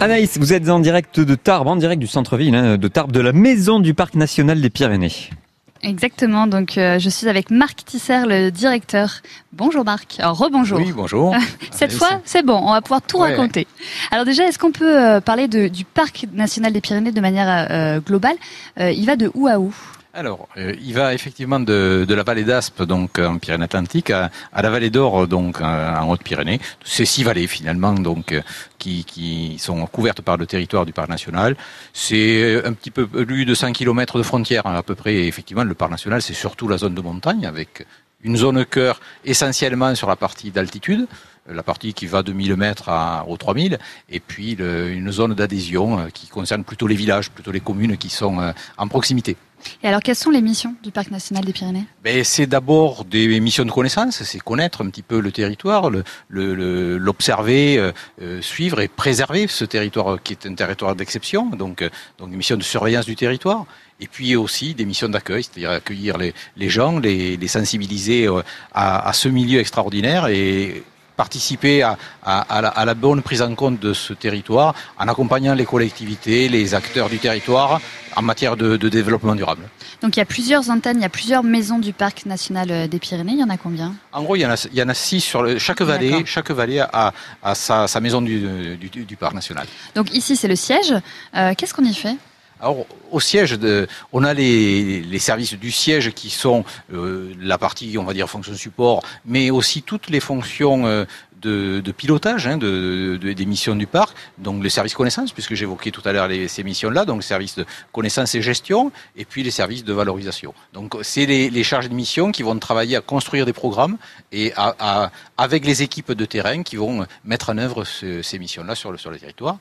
Anaïs, vous êtes en direct de Tarbes, en direct du centre-ville hein, de Tarbes, de la maison du Parc national des Pyrénées. Exactement, donc euh, je suis avec Marc Tisser, le directeur. Bonjour Marc, alors rebonjour. Oui, bonjour. Cette fois, c'est bon, on va pouvoir tout Ouais. raconter. Alors déjà, est-ce qu'on peut euh, parler de- du Parc national des Pyrénées de manière euh, globale? Euh, Il va de où à où? Alors, euh, il va effectivement de, la vallée d'Aspe, donc euh, en Pyrénées-Atlantiques, à, à la vallée d'Or, donc euh, en Haute-Pyrénées. Ces six vallées finalement, donc euh, qui, sont couvertes par le territoire du parc national. C'est un petit peu plus de 100 km de frontières hein, à peu près. Effectivement, le parc national, c'est surtout la zone de montagne avec une zone cœur essentiellement sur la partie d'altitude. La partie qui va de 1000 mètres à, aux 3000, et puis une zone d'adhésion euh, qui concerne plutôt les villages, plutôt les communes qui sont euh, en proximité. Et alors, quelles sont les missions du Parc national des Pyrénées? Ben, c'est d'abord des missions de connaissance, c'est connaître un petit peu le territoire, le- le- l'observer, euh, euh, suivre et préserver ce territoire qui est un territoire d'exception, donc, euh, donc des missions de surveillance du territoire. Et puis aussi des missions d'accueil, c'est-à-dire accueillir les, les gens, les, sensibiliser à, à ce milieu extraordinaire et participer à, à- à la, à la bonne prise en compte de ce territoire en accompagnant les collectivités, les acteurs du territoire en matière de- de développement durable. Donc il y a plusieurs antennes, il y a plusieurs maisons du Parc national euh, des Pyrénées. Il y en a combien? En gros, il y en a, il y en a six sur le, chaque vallée. Chaque vallée a, a sa, sa maison du, du, du parc national. Donc ici, c'est le siège. Euh, Qu'est-ce qu'on y fait? Alors, au siège, on a les, services du siège qui sont euh, la partie, on va dire, fonction support, mais aussi toutes les fonctions euh, de, pilotage hein, de, de- des missions du parc, donc les services connaissances, puisque j'évoquais tout à l'heure ces missions-là, donc services de connaissance et gestion, et puis les services de valorisation. Donc, c'est les, les charges de mission qui vont travailler à construire des programmes et à, avec les équipes de terrain qui vont mettre en œuvre ce- ces missions-là sur le, sur le territoire.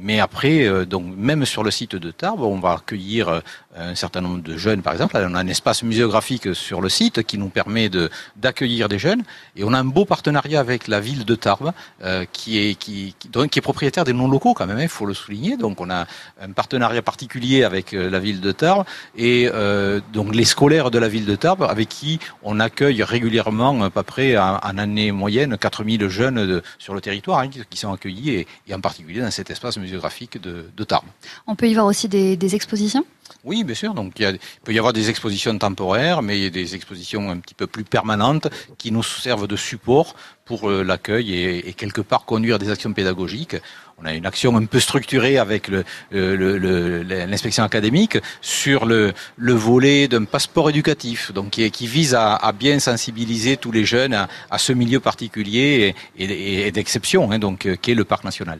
Mais après, euh, donc même sur le site de Tarbes, on va accueillir euh, un certain nombre de jeunes, par exemple. On a un espace muséographique sur le site qui nous permet d'accueillir des jeunes. Et on a un beau partenariat avec la ville de Tarbes, euh, qui est qui, donc, qui est propriétaire des non locaux quand même. Il faut le souligner. Donc on a un partenariat particulier avec euh, la ville de Tarbes et euh, donc les scolaires de la ville de Tarbes, avec qui on accueille régulièrement à peu près en, année moyenne 4000 jeunes sur le territoire hein, qui, qui sont accueillis et, et en particulier dans cet espace muséographique de, de Tarbes. On peut y voir aussi des, des expositions? Oui, bien sûr. Donc, il, y a- il peut y avoir des expositions temporaires, mais il y a des expositions un petit peu plus permanentes qui nous servent de support pour euh, l'accueil et, et quelque part conduire des actions pédagogiques. On a une action un peu structurée avec le- euh, le- le- l'inspection académique sur le, le volet d'un passeport éducatif, donc qui, vise à, à bien sensibiliser tous les jeunes à, à ce milieu particulier et, et- et d'exception, hein, donc euh, qui est le parc national.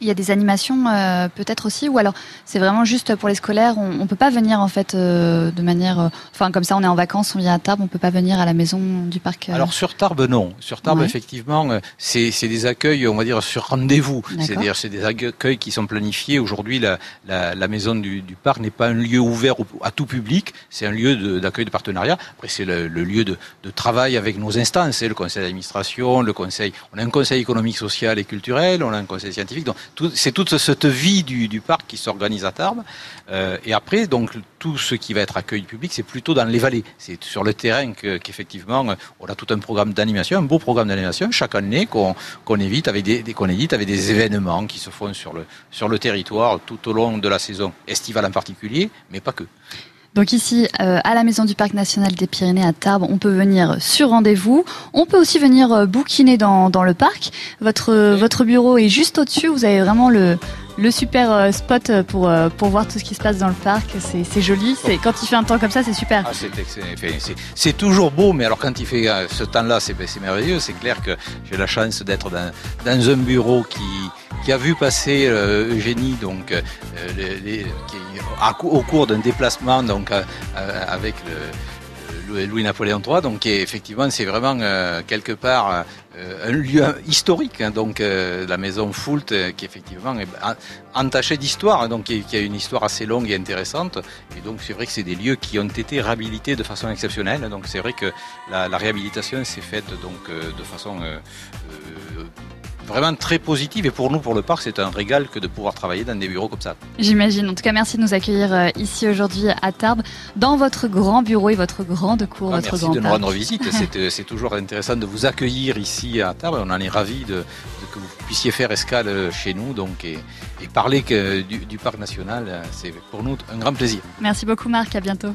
Il y a des animations euh, peut-être aussi, ou alors c'est vraiment juste pour les scolaires. On, on peut pas venir en fait euh, de manière, euh, enfin comme ça on est en vacances, on vient à Tarbes, on peut pas venir à la maison du parc. Alors sur Tarbes, non. Sur Tarbes, Ouais. effectivement, c'est c'est des accueils, on va dire, sur rendez-vous. C'est-à-dire, c'est des accueils qui sont planifiés. Aujourd'hui, la, la, la maison du, du parc n'est pas un lieu ouvert au- à tout public. C'est un lieu d'accueil de, partenariat. Après, c'est le, le lieu de, de travail avec nos instances, c'est le conseil d'administration, le conseil. On a un conseil économique, social et culturel. On a un conseil scientifique. Donc, c'est toute cette vie du, parc qui s'organise à Tarbes. Euh, et après, donc, tout ce qui va être accueil public, c'est plutôt dans les vallées. C'est sur le terrain que- qu'effectivement, on a tout un programme d'animation, un beau programme d'animation chaque année qu'on évite avec des, qu'on édite avec des événements qui se font sur le sur le territoire tout au long de la saison estivale en particulier, mais pas que. Donc ici, euh, à la maison du parc national des Pyrénées à Tarbes, on peut venir sur rendez-vous. On peut aussi venir euh, bouquiner dans, dans le parc. Votre euh, votre bureau est juste au-dessus. Vous avez vraiment le le super euh, spot pour pour voir tout ce qui se passe dans le parc. C'est c'est joli. C'est quand il fait un temps comme ça, c'est super. Ah, c'est toujours beau, mais alors quand il fait ce temps-là, c'est ben, c'est merveilleux. C'est clair que j'ai la chance d'être dans, dans un bureau qui, qui a vu passer euh, Eugénie, donc euh, les- les- au cours d'un déplacement, donc euh, euh, avec le, Louis-Napoléon III. Donc effectivement, c'est vraiment euh, quelque part euh, un lieu historique. hein, donc euh, la maison Foult, euh, qui effectivement est en- entachée d'histoire, hein, donc qui, a une histoire assez longue et intéressante. Et donc c'est vrai que c'est des lieux qui ont été réhabilités de façon exceptionnelle. Donc c'est vrai que la, la réhabilitation s'est faite donc de façon vraiment très positive. Et pour nous, pour le parc, c'est un régal que de pouvoir travailler dans des bureaux comme ça. J'imagine. En tout cas, merci de nous accueillir euh, ici aujourd'hui à Tarbes, dans votre grand bureau et votre grande cour, Ah, votre merci grand de nous rendre visite. C'est, euh, c'est toujours intéressant de vous accueillir ici à Tarbes. On en est ravis de, de que vous puissiez faire escale chez nous donc, et, et parler que du, du parc national. C'est pour nous un grand plaisir. Merci beaucoup, Marc. À bientôt.